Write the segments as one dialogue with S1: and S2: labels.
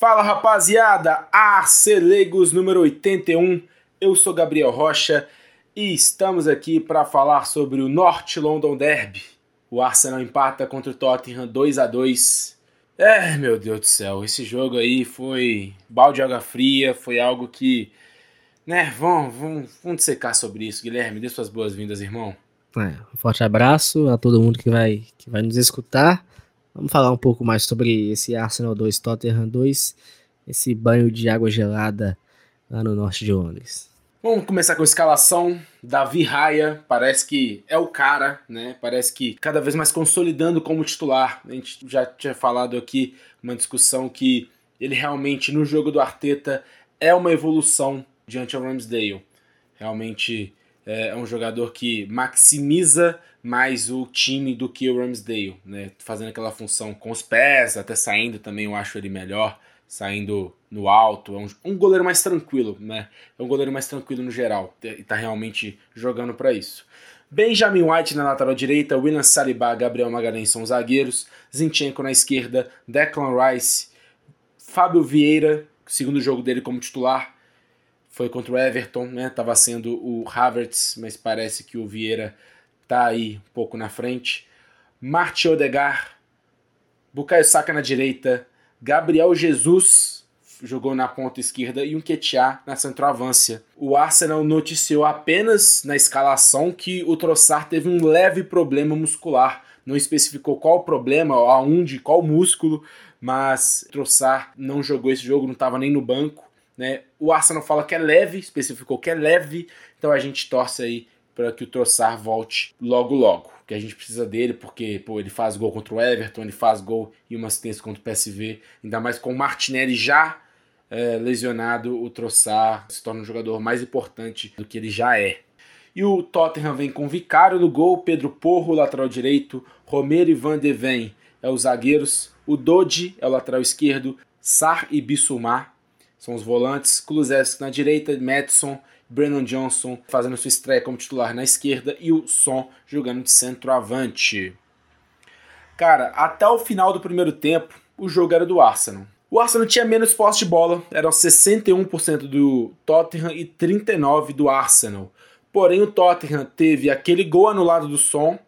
S1: Fala rapaziada, Arcelegos número 81. Eu sou Gabriel Rocha e estamos aqui para falar sobre o North London Derby. O Arsenal empata contra o Tottenham 2 a 2. É, meu Deus do céu, esse jogo aí foi balde de água fria, foi algo que, né, vamos, vamos, vamos secar sobre isso. Guilherme, dê suas boas-vindas, irmão.
S2: É, um forte abraço a todo mundo que vai, que vai nos escutar. Vamos falar um pouco mais sobre esse Arsenal 2, Tottenham 2, esse banho de água gelada lá no norte de Londres.
S1: Vamos começar com a escalação. Davi Raia parece que é o cara, né? Parece que cada vez mais consolidando como titular. A gente já tinha falado aqui uma discussão que ele realmente no jogo do Arteta é uma evolução diante ao Ramsdale. Realmente é, é um jogador que maximiza mais o time do que o Ramsdale, né? Fazendo aquela função com os pés, até saindo também eu acho ele melhor, saindo no alto, é um, um goleiro mais tranquilo, né? É um goleiro mais tranquilo no geral e tá realmente jogando para isso. Benjamin White na lateral direita, William Saliba, Gabriel Magalhães são os zagueiros, Zinchenko na esquerda, Declan Rice, Fábio Vieira, segundo jogo dele como titular, foi contra o Everton, né? Tava sendo o Havertz, mas parece que o Vieira tá aí um pouco na frente. Marti Odegar, Bukayo Saka na direita, Gabriel Jesus jogou na ponta esquerda e um Ketia na centroavância. O Arsenal noticiou apenas na escalação que o Trossard teve um leve problema muscular. Não especificou qual o problema, aonde, qual músculo, mas Trossard não jogou esse jogo, não estava nem no banco. Né? O Arsenal fala que é leve, especificou que é leve, então a gente torce aí para que o Trossard volte logo logo. Que a gente precisa dele, porque pô, ele faz gol contra o Everton, ele faz gol e uma assistência contra o PSV, ainda mais com o Martinelli já é, lesionado, o Trossard se torna um jogador mais importante do que ele já é. E o Tottenham vem com Vicário no gol, Pedro Porro, lateral direito, Romero e Van de Ven é os zagueiros, o Dodi é o lateral esquerdo, Sar e Bissumar são os volantes. Kulusevski na direita, Madison, Brennan Johnson fazendo sua estreia como titular na esquerda e o Son jogando de centroavante. Cara, até o final do primeiro tempo, o jogo era do Arsenal. O Arsenal tinha menos posse de bola, eram 61% do Tottenham e 39% do Arsenal. Porém, o Tottenham teve aquele gol anulado do Son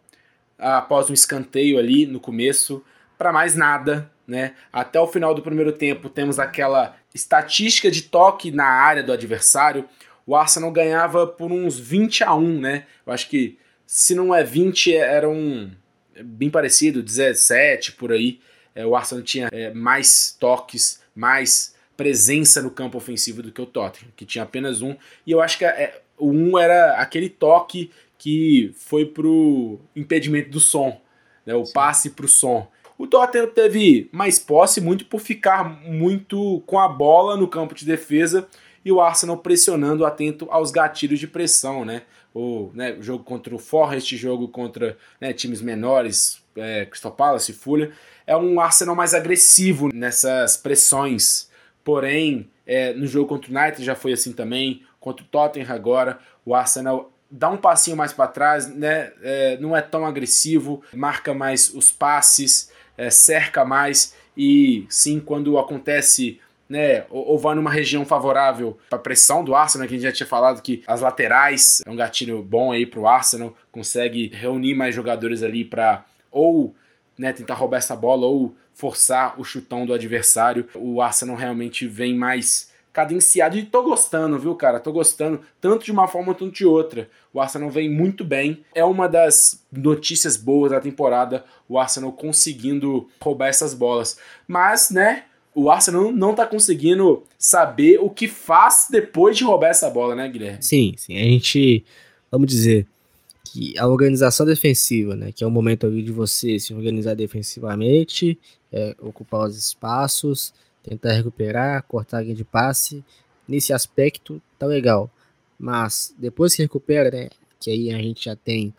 S1: após um escanteio ali no começo, para mais nada, né? Até o final do primeiro tempo temos aquela estatística de toque na área do adversário. O Arsenal ganhava por uns 20 a 1, né? Eu acho que se não é 20 era um bem parecido, 17 por aí. É, o Arsenal tinha é, mais toques, mais presença no campo ofensivo do que o Tottenham, que tinha apenas um. E eu acho que é, o um era aquele toque que foi pro impedimento do som, né? O Sim. passe pro som. O Tottenham teve mais posse, muito por ficar muito com a bola no campo de defesa e o Arsenal pressionando atento aos gatilhos de pressão, né? O né, jogo contra o Forest, jogo contra né, times menores, é, Crystal Palace, Fulham, é um Arsenal mais agressivo nessas pressões. Porém, é, no jogo contra o United já foi assim também, contra o Tottenham agora, o Arsenal dá um passinho mais para trás, né? É, não é tão agressivo, marca mais os passes, é, cerca mais e sim, quando acontece né, ou, ou vai numa região favorável para pressão do Arsenal, que a gente já tinha falado que as laterais é um gatilho bom aí para o Arsenal, consegue reunir mais jogadores ali para ou né, tentar roubar essa bola ou forçar o chutão do adversário. O Arsenal realmente vem mais cadenciado e tô gostando, viu, cara? Tô gostando tanto de uma forma quanto de outra. O Arsenal vem muito bem. É uma das notícias boas da temporada, o Arsenal conseguindo roubar essas bolas. Mas, né, o Arsenal não tá conseguindo saber o que faz depois de roubar essa bola, né, Guilherme?
S2: Sim, sim. A gente, vamos dizer, que a organização defensiva, né, que é o momento ali de você se organizar defensivamente, é, ocupar os espaços, tentar recuperar, cortar a linha de passe. Nesse aspecto, tá legal. Mas depois que recupera, né, que aí a gente já tem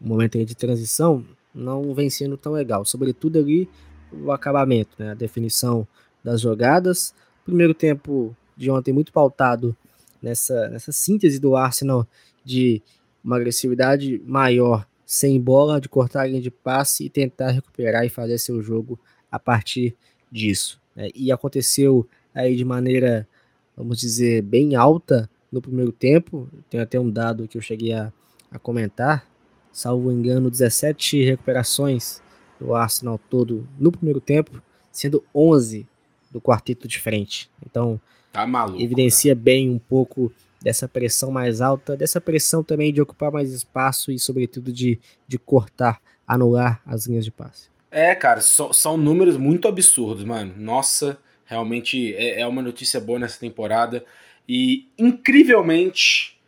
S2: um momento de transição, não vem sendo tão legal. Sobretudo ali o acabamento, né, a definição das jogadas. Primeiro tempo de ontem muito pautado nessa, nessa síntese do Arsenal de uma agressividade maior sem bola, de cortar a linha de passe e tentar recuperar e fazer seu jogo a partir disso. Né, e aconteceu aí de maneira, vamos dizer, bem alta no primeiro tempo. Tem até um dado que eu cheguei a, a comentar, salvo engano, 17 recuperações do Arsenal todo no primeiro tempo, sendo 11 do quarteto de frente. Então,
S1: tá maluco,
S2: evidencia cara. bem um pouco dessa pressão mais alta, dessa pressão também de ocupar mais espaço e, sobretudo, de, de cortar, anular as linhas de passe.
S1: É, cara, so, são números muito absurdos, mano. Nossa, realmente é, é uma notícia boa nessa temporada. E, incrivelmente,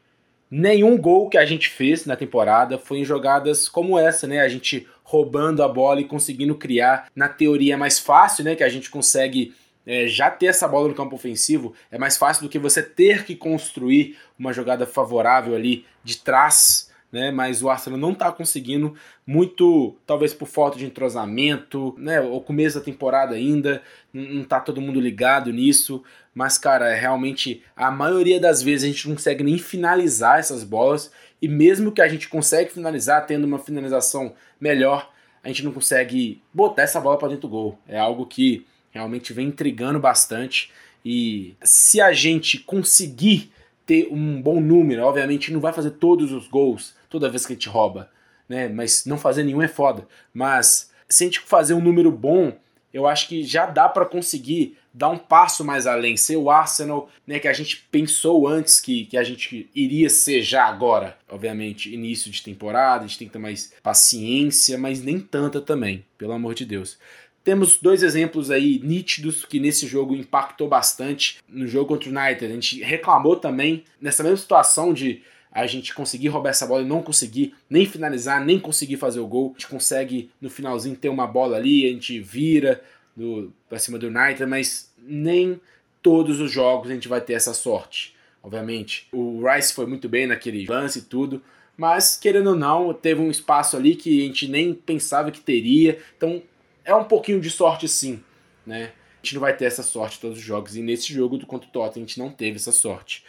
S1: nenhum gol que a gente fez na temporada foi em jogadas como essa, né? A gente roubando a bola e conseguindo criar. Na teoria é mais fácil, né? Que a gente consegue é, já ter essa bola no campo ofensivo. É mais fácil do que você ter que construir uma jogada favorável ali de trás né? Mas o Arsenal não está conseguindo, muito talvez por falta de entrosamento, né? O começo da temporada ainda, não está todo mundo ligado nisso. Mas, cara, é realmente a maioria das vezes a gente não consegue nem finalizar essas bolas. E mesmo que a gente consegue finalizar, tendo uma finalização melhor, a gente não consegue botar essa bola para dentro do gol. É algo que realmente vem intrigando bastante. E se a gente conseguir ter um bom número, obviamente não vai fazer todos os gols, toda vez que a gente rouba, né? Mas não fazer nenhum é foda. Mas se a gente fazer um número bom, eu acho que já dá para conseguir dar um passo mais além, ser o Arsenal, né, que a gente pensou antes que, que a gente iria ser já agora. Obviamente, início de temporada, a gente tem que ter mais paciência, mas nem tanta também, pelo amor de Deus. Temos dois exemplos aí nítidos que nesse jogo impactou bastante. No jogo contra o United, a gente reclamou também nessa mesma situação de a gente conseguir roubar essa bola e não conseguir nem finalizar, nem conseguir fazer o gol. A gente consegue no finalzinho ter uma bola ali, a gente vira do, pra cima do United, mas nem todos os jogos a gente vai ter essa sorte. Obviamente, o Rice foi muito bem naquele lance e tudo, mas querendo ou não, teve um espaço ali que a gente nem pensava que teria. Então é um pouquinho de sorte sim, né? A gente não vai ter essa sorte todos os jogos e nesse jogo do contra o Tottenham a gente não teve essa sorte.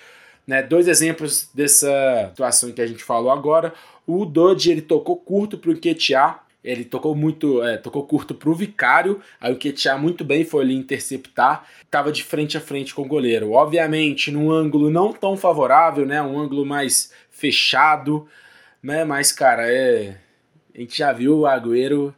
S1: Né, dois exemplos dessa situação que a gente falou agora. O Dodge ele tocou curto para o Nketiah, ele tocou muito, é, tocou curto para o Vicário, aí o Nketiah muito bem foi ali interceptar, estava de frente a frente com o goleiro. Obviamente, num ângulo não tão favorável, né, um ângulo mais fechado, né, mas cara, é, a gente já viu o Agüero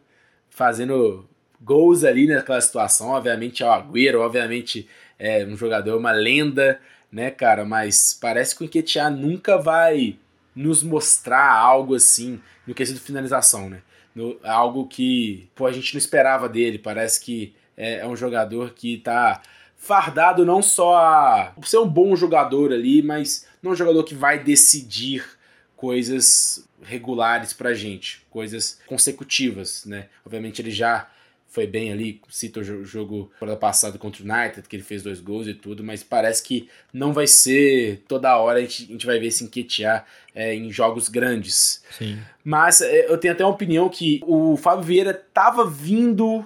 S1: fazendo gols ali naquela situação. Obviamente é o Agüero, obviamente é um jogador, uma lenda, né, cara? Mas parece que o Enquetear nunca vai nos mostrar algo assim no quesito finalização, né? No, algo que pô, a gente não esperava dele. Parece que é, é um jogador que tá fardado não só a ser um bom jogador ali, mas não um jogador que vai decidir coisas regulares pra gente, coisas consecutivas, né? Obviamente ele já foi bem ali, cita o jogo passado contra o United, que ele fez dois gols e tudo, mas parece que não vai ser toda hora a gente, a gente vai ver se enquetear é, em jogos grandes.
S2: Sim.
S1: Mas é, eu tenho até uma opinião que o Fábio Vieira tava vindo.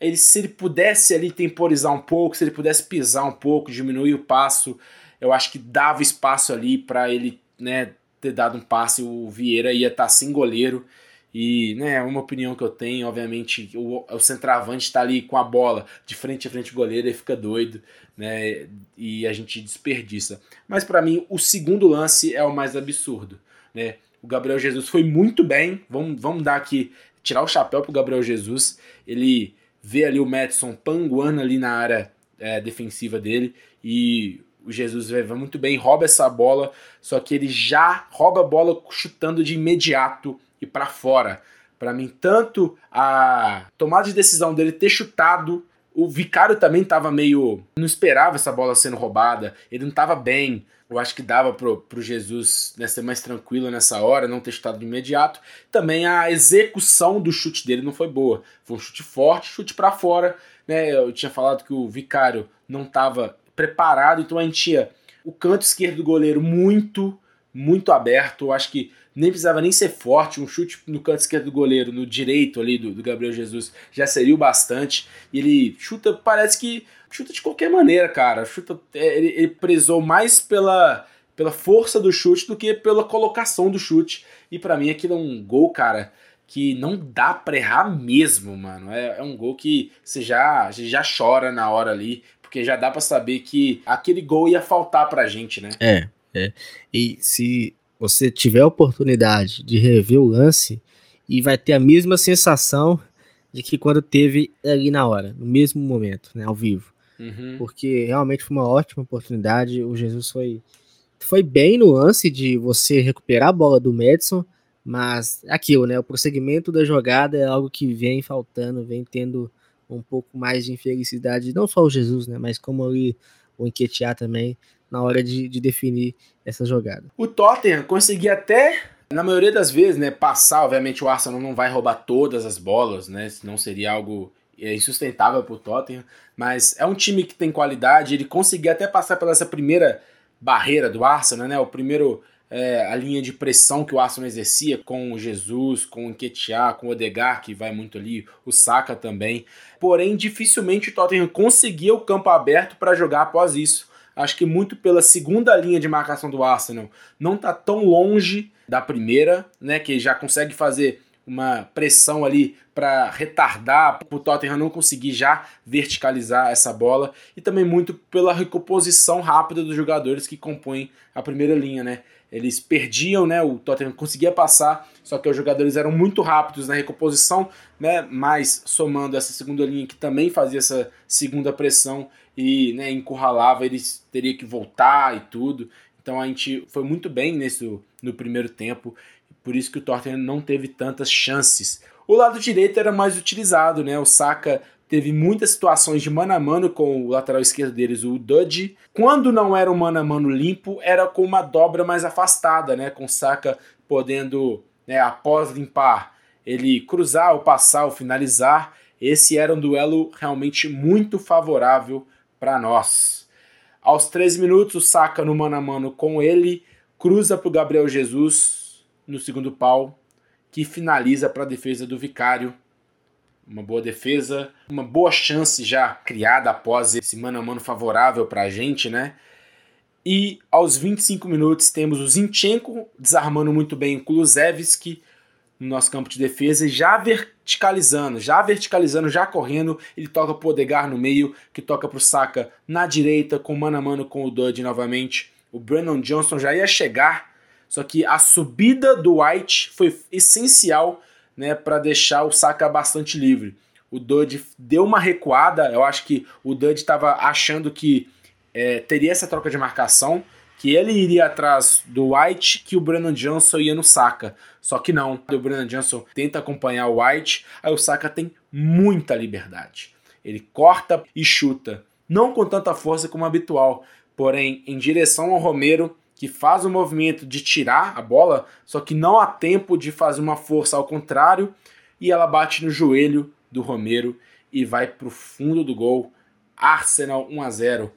S1: Ele, se ele pudesse ali temporizar um pouco, se ele pudesse pisar um pouco, diminuir o passo, eu acho que dava espaço ali para ele né, ter dado um passe. O Vieira ia estar tá sem goleiro e, né, é uma opinião que eu tenho, obviamente, o, o centroavante está ali com a bola de frente a frente do goleiro e fica doido, né, e a gente desperdiça. Mas para mim, o segundo lance é o mais absurdo, né? O Gabriel Jesus foi muito bem, vamos, vamos dar aqui, tirar o chapéu pro Gabriel Jesus, ele vê ali o Madison panguando ali na área é, defensiva dele e o Jesus vai muito bem, rouba essa bola, só que ele já rouba a bola chutando de imediato e para fora. Para mim, tanto a tomada de decisão dele ter chutado, o Vicário também estava meio. não esperava essa bola sendo roubada, ele não estava bem. Eu acho que dava pro, pro Jesus né, ser mais tranquilo nessa hora, não ter chutado de imediato. Também a execução do chute dele não foi boa. Foi um chute forte, chute para fora. Né? Eu tinha falado que o Vicário não estava preparado, então a gente tinha o canto esquerdo do goleiro muito, muito aberto. Eu acho que nem precisava nem ser forte, um chute no canto esquerdo do goleiro, no direito ali do, do Gabriel Jesus, já seria o bastante. E ele chuta, parece que chuta de qualquer maneira, cara. Chuta, é, ele, ele prezou mais pela, pela força do chute do que pela colocação do chute. E para mim aquilo é um gol, cara, que não dá pra errar mesmo, mano. É, é um gol que você já, já chora na hora ali, porque já dá para saber que aquele gol ia faltar pra gente, né?
S2: É, é. E se você tiver a oportunidade de rever o lance, e vai ter a mesma sensação de que quando teve ali na hora, no mesmo momento, né, ao vivo. Uhum. Porque realmente foi uma ótima oportunidade. O Jesus foi, foi bem no lance de você recuperar a bola do Madison mas aquilo, né? O prosseguimento da jogada é algo que vem faltando, vem tendo um pouco mais de infelicidade, não só o Jesus, né? Mas como ali o Enquetear também, na hora de, de definir essa jogada.
S1: O Tottenham conseguia até, na maioria das vezes, né? Passar, obviamente o Arsenal não vai roubar todas as bolas, né? Senão seria algo é, insustentável para o Tottenham. Mas é um time que tem qualidade, ele conseguia até passar pela essa primeira barreira do Arsenal, né? O primeiro é, a linha de pressão que o Arsenal exercia com o Jesus, com o Nketiah, com o Odegar, que vai muito ali, o Saka também. Porém, dificilmente o Tottenham conseguia o campo aberto para jogar após isso. Acho que muito pela segunda linha de marcação do Arsenal não está tão longe da primeira, né, que já consegue fazer uma pressão ali para retardar o Tottenham não conseguir já verticalizar essa bola e também muito pela recomposição rápida dos jogadores que compõem a primeira linha, né? Eles perdiam, né? O Tottenham conseguia passar, só que os jogadores eram muito rápidos na recomposição, né? Mas somando essa segunda linha que também fazia essa segunda pressão e né, encurralava, eles teriam que voltar e tudo. Então a gente foi muito bem nesse no primeiro tempo, por isso que o Tottenham não teve tantas chances. O lado direito era mais utilizado, né? O Saka teve muitas situações de mano a mano com o lateral esquerdo deles, o Dudge. Quando não era um mano a mano limpo, era com uma dobra mais afastada, né? Com Saka podendo, né, após limpar, ele cruzar ou passar ou finalizar. Esse era um duelo realmente muito favorável para nós. Aos 13 minutos, o Saka no mano a mano com ele, cruza para o Gabriel Jesus no segundo pau, que finaliza para a defesa do Vicário uma boa defesa, uma boa chance já criada após esse mano a mano favorável para a gente, né? E aos 25 minutos temos o Zinchenko desarmando muito bem o Kulusevski no nosso campo de defesa já verticalizando, já verticalizando, já correndo, ele toca pro Odegar no meio, que toca pro Saka na direita, com mano a mano com o Dudley novamente. O Brandon Johnson já ia chegar, só que a subida do White foi essencial né, para deixar o Saka bastante livre. O Dudley deu uma recuada, eu acho que o Dudley estava achando que é, teria essa troca de marcação, que ele iria atrás do White, que o Brandon Johnson ia no Saka. Só que não, o Brandon Johnson tenta acompanhar o White, aí o Saka tem muita liberdade. Ele corta e chuta, não com tanta força como habitual, porém em direção ao Romero, que faz o movimento de tirar a bola, só que não há tempo de fazer uma força ao contrário, e ela bate no joelho do Romero e vai para o fundo do gol. Arsenal 1 a 0.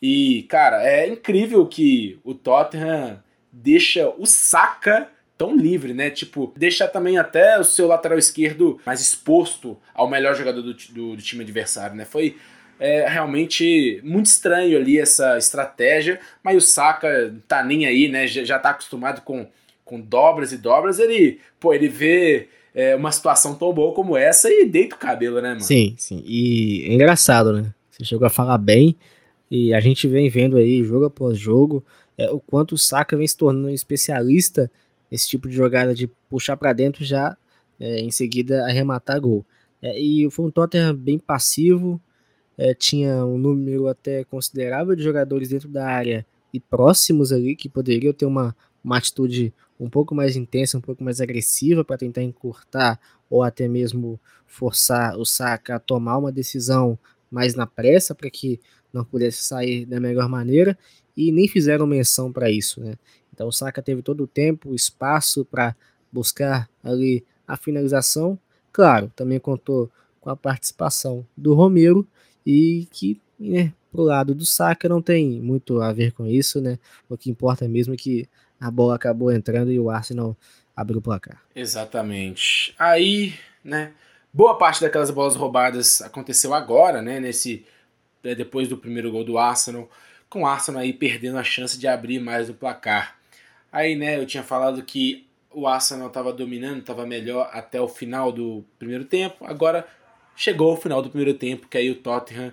S1: E, cara, é incrível que o Tottenham deixa o Saka tão livre, né? Tipo, deixa também até o seu lateral esquerdo mais exposto ao melhor jogador do, do, do time adversário, né? Foi é realmente muito estranho ali essa estratégia, mas o Saka tá nem aí, né? Já, tá acostumado com, com dobras e dobras. Ele, pô, ele vê é, uma situação tão boa como essa e deita o cabelo, né, mano?
S2: Sim, sim. E é engraçado, né? Você chegou a falar bem e a gente vem vendo aí, jogo após jogo, é, o quanto o Saka vem se tornando um especialista nesse tipo de jogada de puxar para dentro já é, em seguida arrematar gol. É, e foi um Tottenham bem passivo, é, tinha um número até considerável de jogadores dentro da área e próximos ali que poderiam ter uma, uma atitude um pouco mais intensa, um pouco mais agressiva para tentar encurtar ou até mesmo forçar o Saka a tomar uma decisão mais na pressa para que não pudesse sair da melhor maneira e nem fizeram menção para isso, né? Então o Saka teve todo o tempo, espaço para buscar ali a finalização. Claro, também contou com a participação do Romero e que, né, pro lado do Saka não tem muito a ver com isso, né? O que importa mesmo é que a bola acabou entrando e o Arsenal abriu o placar.
S1: Exatamente. Aí, né, boa parte daquelas bolas roubadas aconteceu agora, né, nesse né, depois do primeiro gol do Arsenal, com o Arsenal aí perdendo a chance de abrir mais o placar. Aí, né, eu tinha falado que o Arsenal estava dominando, estava melhor até o final do primeiro tempo. Agora chegou o final do primeiro tempo, que aí o Tottenham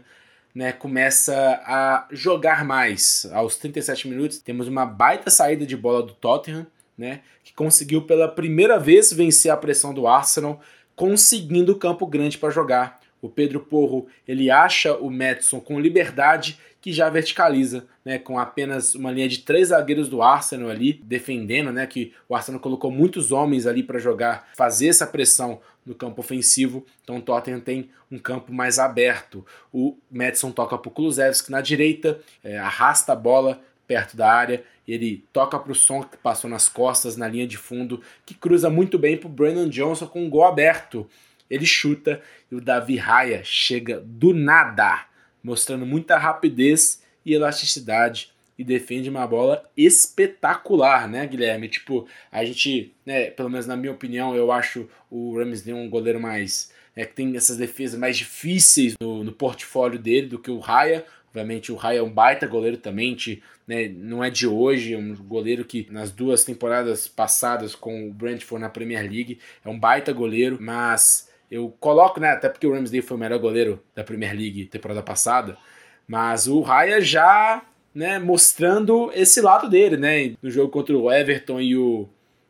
S1: né, começa a jogar mais. Aos 37 minutos, temos uma baita saída de bola do Tottenham, né, que conseguiu pela primeira vez vencer a pressão do Arsenal, conseguindo o campo grande para jogar. O Pedro Porro ele acha o Madison com liberdade que já verticaliza, né, com apenas uma linha de três zagueiros do Arsenal ali defendendo, né, que o Arsenal colocou muitos homens ali para jogar, fazer essa pressão no campo ofensivo. Então o Tottenham tem um campo mais aberto. O Madison toca para o Kulusevski na direita, é, arrasta a bola perto da área, ele toca para o som que passou nas costas, na linha de fundo, que cruza muito bem para o Brandon Johnson com um gol aberto. Ele chuta e o Davi Raya chega do nada mostrando muita rapidez e elasticidade e defende uma bola espetacular, né, Guilherme? Tipo, a gente, né, pelo menos na minha opinião, eu acho o Ramsey um goleiro mais é, que tem essas defesas mais difíceis no, no portfólio dele do que o Raya. Obviamente o Raya é um baita goleiro também, né, não é de hoje, é um goleiro que nas duas temporadas passadas com o Brentford na Premier League é um baita goleiro, mas eu coloco, né, até porque o Ramsdale foi o melhor goleiro da Premier League temporada passada, mas o Raya já, né, mostrando esse lado dele, né, no jogo contra o Everton e o,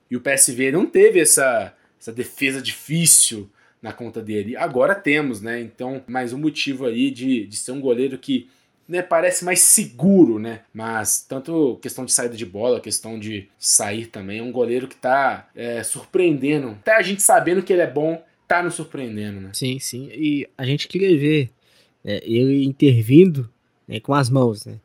S1: e o PSV não teve essa, essa defesa difícil na conta dele. Agora temos, né, então mais um motivo aí de, de ser um goleiro que né, parece mais seguro, né? Mas tanto questão de saída de bola, questão de sair também, é um goleiro que tá é, surpreendendo. Até a gente sabendo que ele é bom, tá nos surpreendendo, né?
S2: Sim, sim. E a gente queria ver né, ele intervindo né, com as mãos, né?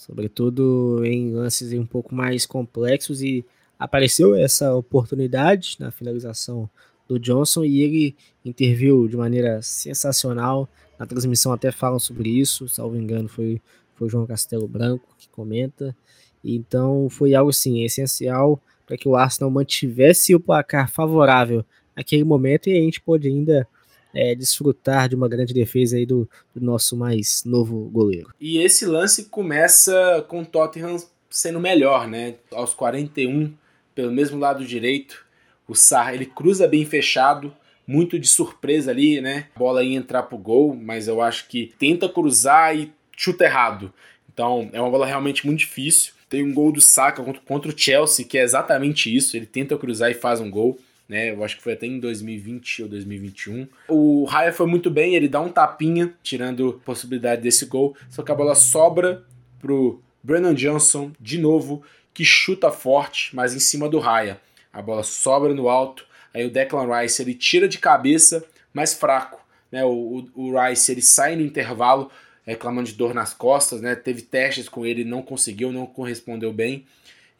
S2: Sobretudo em lances um pouco mais complexos e apareceu essa oportunidade na finalização do Johnson e ele interviu de maneira sensacional. Na transmissão até falam sobre isso, salvo engano foi, foi João Castelo Branco que comenta. Então foi algo assim essencial para que o Arsenal mantivesse o placar favorável aquele momento e a gente pode ainda é, desfrutar de uma grande defesa aí do, do, nosso mais novo goleiro.
S1: E esse lance começa com o Tottenham sendo melhor, né? Aos 41, pelo mesmo lado direito, o Sarr ele cruza bem fechado, muito de surpresa ali, né? A bola ia entrar pro gol, mas eu acho que tenta cruzar e chuta errado. Então é uma bola realmente muito difícil. Tem um gol do Saka contra o Chelsea, que é exatamente isso. Ele tenta cruzar e faz um gol né? Eu acho que foi até em 2020 ou 2021. O Raya foi muito bem, ele dá um tapinha, tirando a possibilidade desse gol, só que a bola sobra pro Brennan Johnson, de novo, que chuta forte, mas em cima do Raya. A bola sobra no alto, aí o Declan Rice ele tira de cabeça, mais fraco. Né? O, o, o Rice ele sai no intervalo reclamando de dor nas costas, né? Teve testes com ele, não conseguiu, não correspondeu bem.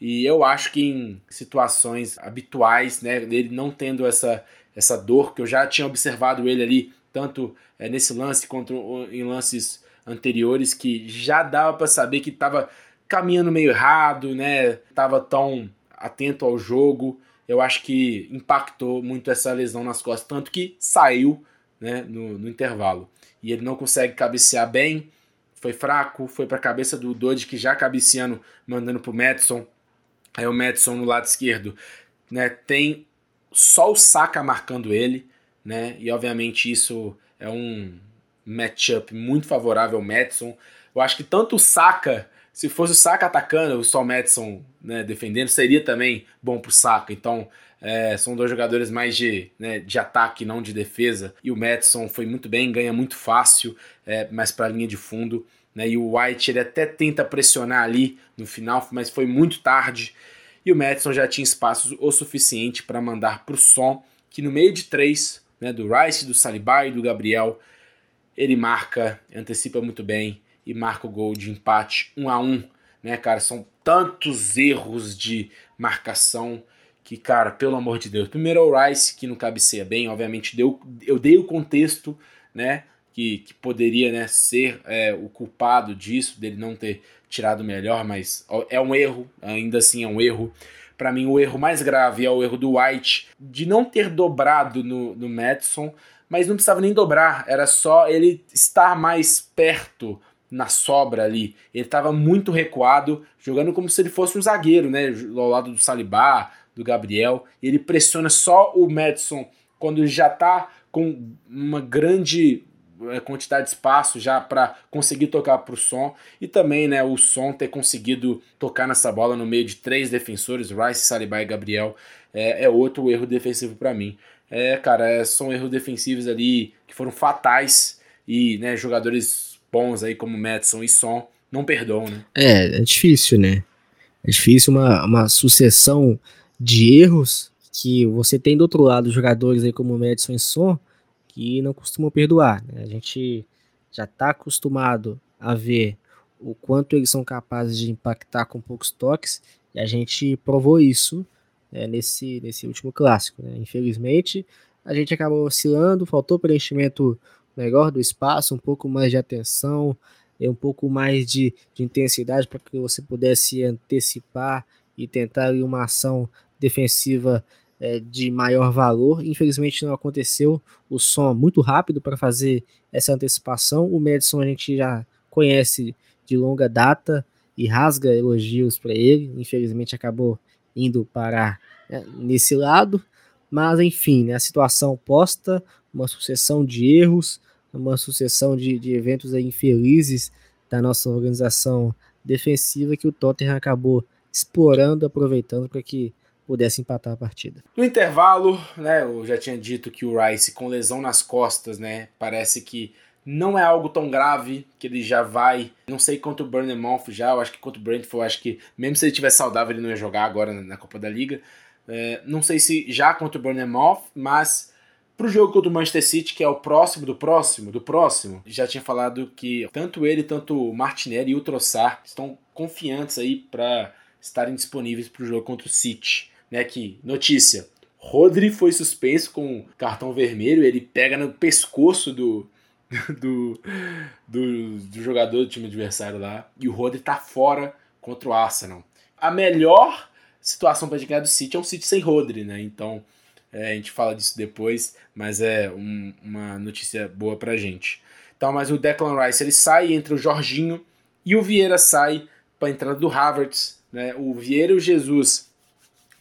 S1: E eu acho que em situações habituais, né, ele não tendo essa, essa dor, que eu já tinha observado ele ali, tanto é, nesse lance quanto em lances anteriores, que já dava para saber que estava caminhando meio errado, né, estava tão atento ao jogo. Eu acho que impactou muito essa lesão nas costas, tanto que saiu né, no, no intervalo. E ele não consegue cabecear bem, foi fraco, foi para a cabeça do Dodge, que já cabeceando, mandando para o Madison Aí o Madison no lado esquerdo, né, tem só o Saka marcando ele, né? E obviamente isso é um matchup muito favorável ao Madison. Eu acho que tanto o Saka, se fosse o Saka atacando, o só o Madison né, defendendo, seria também bom pro Saka. Então, é, são dois jogadores mais de, né, de ataque, não de defesa. E o Madison foi muito bem, ganha muito fácil, é, mais para a linha de fundo. Né? E o White ele até tenta pressionar ali no final, mas foi muito tarde. E o Madison já tinha espaço o suficiente para mandar para o som, que no meio de três, né, do Rice, do Saliba e do Gabriel, ele marca, antecipa muito bem e marca o gol de empate 1 um a 1 um, né, cara? São tantos erros de marcação que, cara, pelo amor de Deus. Primeiro é o Rice, que não cabeceia bem, obviamente deu, eu dei o contexto, né? Que, que poderia né, ser é, o culpado disso, dele não ter tirado melhor, mas é um erro, ainda assim é um erro. Para mim, o erro mais grave é o erro do White de não ter dobrado no, no Madison, mas não precisava nem dobrar, era só ele estar mais perto na sobra ali. Ele estava muito recuado, jogando como se ele fosse um zagueiro, né? Ao lado do Salibá, do Gabriel. Ele pressiona só o Madison quando já está com uma grande quantidade de espaço já para conseguir tocar para o som e também né, o som ter conseguido tocar nessa bola no meio de três defensores, Rice, Saliba e Gabriel, é, é outro erro defensivo para mim. É, cara, é, são erros defensivos ali que foram fatais e né, jogadores bons aí como Madison e Son não perdoam, né?
S2: É, é difícil, né? É difícil uma, uma sucessão de erros que você tem do outro lado jogadores aí como Madison e Son que não costumam perdoar. Né? A gente já está acostumado a ver o quanto eles são capazes de impactar com poucos toques e a gente provou isso né, nesse, nesse último clássico. Né? Infelizmente, a gente acabou oscilando, faltou preenchimento melhor do espaço, um pouco mais de atenção, um pouco mais de, de intensidade para que você pudesse antecipar e tentar uma ação defensiva é, de maior valor. Infelizmente não aconteceu. O som muito rápido para fazer essa antecipação. O Madison a gente já conhece de longa data e rasga elogios para ele. Infelizmente acabou indo parar né, nesse lado. Mas enfim, né, a situação posta, uma sucessão de erros, uma sucessão de, de eventos infelizes da nossa organização defensiva que o Tottenham acabou explorando, aproveitando para que pudesse empatar a partida.
S1: No intervalo, né, eu já tinha dito que o Rice com lesão nas costas, né, parece que não é algo tão grave que ele já vai. Não sei quanto o Bournemouth já, eu acho que quanto o Brentford, eu acho que mesmo se ele tivesse saudável ele não ia jogar agora na, Copa da Liga. É, não sei se já contra o Bournemouth, mas pro jogo contra o Manchester City, que é o próximo do próximo, do próximo, já tinha falado que tanto ele, tanto o Martinelli e o Trossard estão confiantes aí para estarem disponíveis para o jogo contra o City né, que notícia, Rodri foi suspenso com cartão vermelho, ele pega no pescoço do, do, do, do, jogador do time adversário lá, e o Rodri tá fora contra o Arsenal. A melhor situação para ganhar do City é um City sem Rodri, né? Então é, a gente fala disso depois, mas é um, uma notícia boa pra gente. Então, mas o Declan Rice ele sai entre o Jorginho e o Vieira sai para entrada do Havertz, né? O Vieira e o Jesus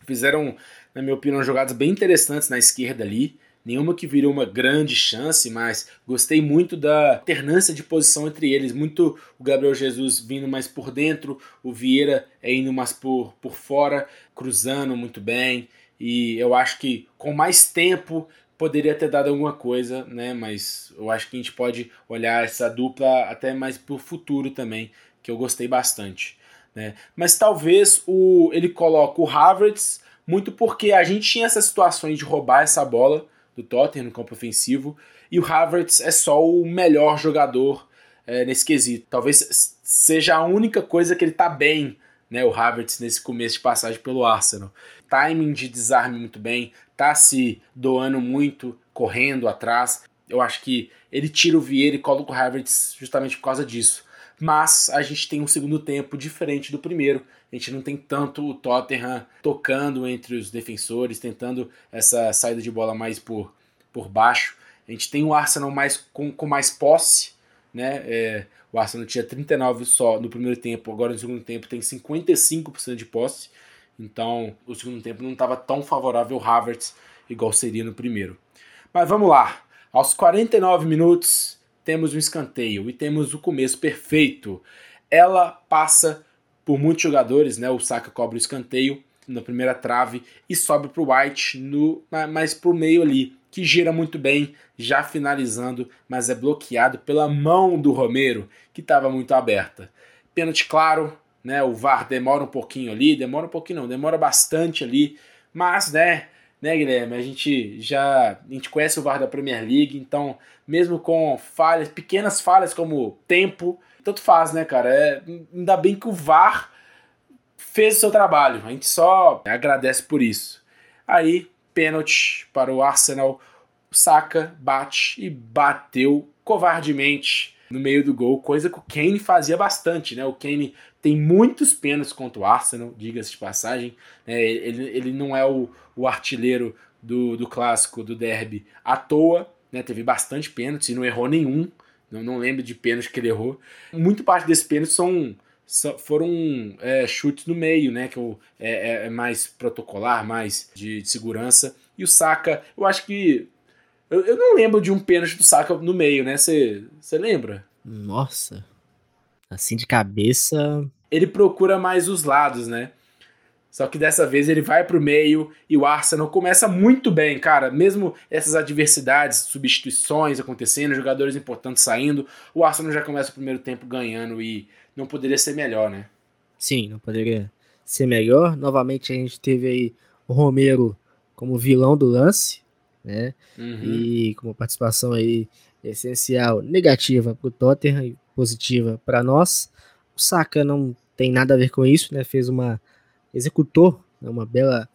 S1: Fizeram, na minha opinião, jogadas bem interessantes na esquerda ali. Nenhuma que virou uma grande chance, mas gostei muito da alternância de posição entre eles. Muito o Gabriel Jesus vindo mais por dentro, o Vieira é indo mais por, por fora, cruzando muito bem. E eu acho que com mais tempo poderia ter dado alguma coisa, né? Mas eu acho que a gente pode olhar essa dupla até mais para o futuro também, que eu gostei bastante. Né? Mas talvez o, ele coloque o Havertz muito porque a gente tinha essas situações de roubar essa bola do Tottenham no campo ofensivo e o Havertz é só o melhor jogador é, nesse quesito. Talvez seja a única coisa que ele tá bem, né, o Havertz nesse começo de passagem pelo Arsenal. Timing de desarme muito bem, tá se doando muito, correndo atrás. Eu acho que ele tira o Vieira e coloca o Havertz justamente por causa disso mas a gente tem um segundo tempo diferente do primeiro. A gente não tem tanto o Tottenham tocando entre os defensores, tentando essa saída de bola mais por, por baixo. A gente tem o Arsenal mais com, com mais posse, né? É, o Arsenal tinha 39 só no primeiro tempo, agora no segundo tempo tem 55% de posse. Então, o segundo tempo não estava tão favorável ao Havertz igual seria no primeiro. Mas vamos lá. Aos 49 minutos, temos um escanteio e temos o começo perfeito. Ela passa por muitos jogadores, né? O Saka cobra o escanteio na primeira trave e sobe para o White no, mais para o meio ali, que gira muito bem, já finalizando, mas é bloqueado pela mão do Romero, que estava muito aberta. Pênalti claro, né? O VAR demora um pouquinho ali, demora um pouquinho não, demora bastante ali, mas né? Né, Guilherme? A gente já a gente conhece o VAR da Premier League, então mesmo com falhas, pequenas falhas como tempo, tanto faz, né, cara? É, ainda bem que o VAR fez o seu trabalho. A gente só agradece por isso. Aí, pênalti para o Arsenal. Saca, bate e bateu covardemente no meio do gol, coisa que o Kane fazia bastante, né? O Kane tem muitos pênaltis contra o Arsenal, diga-se de passagem. Né? Ele, ele não é o, o artilheiro do, do clássico, do derby, à toa. Né? Teve bastante pênaltis e não errou nenhum. Não, não lembro de pênaltis que ele errou. Muito parte desses pênaltis são, foram é, chutes no meio, né? Que é, é, é mais protocolar, mais de, de, segurança. E o Saka, eu acho que. Eu, eu não lembro de um pênalti do Saka no meio, né? Você lembra?
S2: Nossa. Assim de cabeça.
S1: Ele procura mais os lados, né? Só que dessa vez ele vai pro meio e o Arsenal começa muito bem, cara. Mesmo essas adversidades, substituições acontecendo, jogadores importantes saindo, o Arsenal já começa o primeiro tempo ganhando e não poderia ser melhor, né?
S2: Sim, não poderia ser melhor. Novamente a gente teve aí o Romero como vilão do lance, né? Uhum. E com uma participação aí essencial negativa para o Tottenham e positiva para nós. O Saka não tem nada a ver com isso, né? Fez uma executou né, uma bela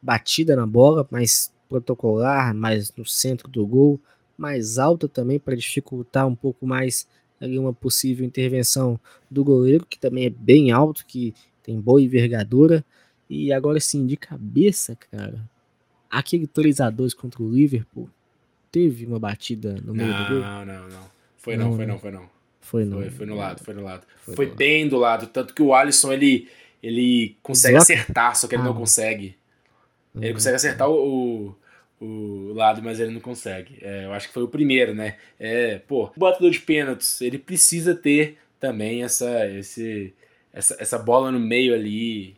S2: batida na bola, mais protocolar, mais no centro do gol, mais alta também para dificultar um pouco mais ali uma possível intervenção do goleiro, que também é bem alto, que tem boa envergadura. E agora sim, de cabeça, cara, aquele 3 a 2 contra o Liverpool teve uma batida no meio
S1: não,
S2: do gol?
S1: Não, não, não. Foi não, não foi né? não, foi não.
S2: Foi, não.
S1: Foi, foi no lado, foi no lado. Foi, foi bem lado. do lado, tanto que o Alisson ele ele consegue acertar, só que ele ah. não consegue. Ele uhum. consegue acertar o, o, o, lado, mas ele não consegue. É, eu acho que foi o primeiro, né? É, pô, o batedor de pênaltis, ele precisa ter também essa, esse, essa, essa bola no meio ali.